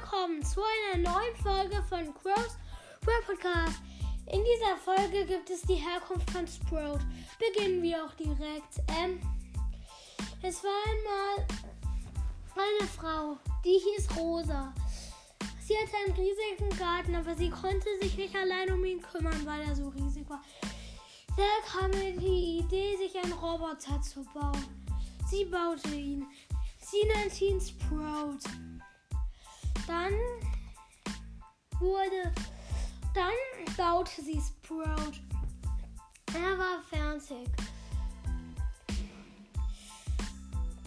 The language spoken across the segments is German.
willkommen zu einer neuen Folge von Crows World Podcast. In dieser Folge gibt es die Herkunft von Sprout. Beginnen wir auch direkt. Ähm, es war einmal eine Frau, die hieß Rosa. Sie hatte einen riesigen Garten, aber sie konnte sich nicht allein um ihn kümmern, weil er so riesig war. Da kam die Idee, sich einen Roboter zu bauen. Sie baute ihn. Sie nannte ihn Sprout. Dann wurde, dann baute sie Sprout. Er war fertig.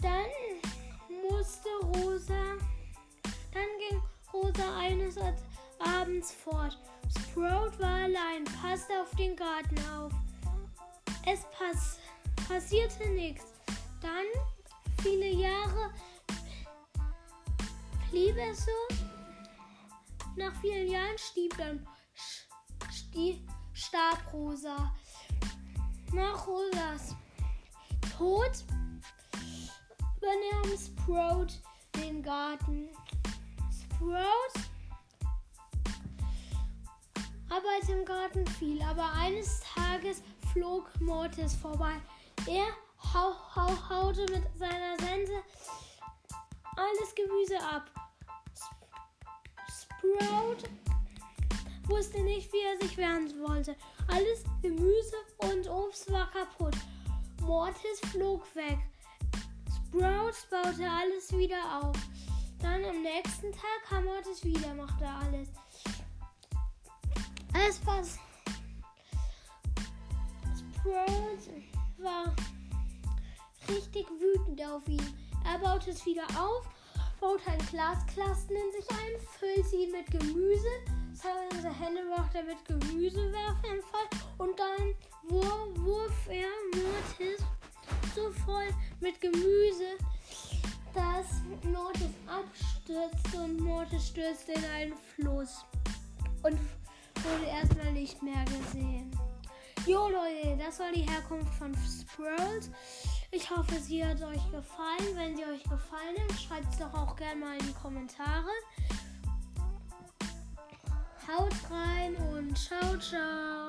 Dann musste Rosa, dann ging Rosa eines Abends fort. Sprout war allein, passte auf den Garten auf. Es pass passierte nichts. Dann, blieb es so. Nach vielen Jahren stieb dann starb Rosa. Nach Rosas Tod übernahm Sprout den Garten. Sprout arbeitete im Garten viel, aber eines Tages flog Mortis vorbei. Er hau, hau, haute mit seiner Sense alles Gemüse ab. Sprout wusste nicht, wie er sich wehren wollte. Alles Gemüse und Obst war kaputt. Mortis flog weg. Sprout baute alles wieder auf. Dann am nächsten Tag kam Mortis wieder, machte alles. Es passt. Sprout war richtig wütend auf ihn. Er baute es wieder auf, baute einen Glasklasten in sich ein, füllte ihn mit Gemüse. Seine Hände machte er mit Gemüsewerfenfall und dann wurf er Mortis so voll mit Gemüse, dass Mortis abstürzte und Mortis stürzte in einen Fluss und wurde erstmal nicht mehr gesehen. Jo Leute, das war die Herkunft von Sprout. Ich hoffe, sie hat euch gefallen. Wenn sie euch gefallen hat, schreibt es doch auch gerne mal in die Kommentare. Haut rein und ciao, ciao.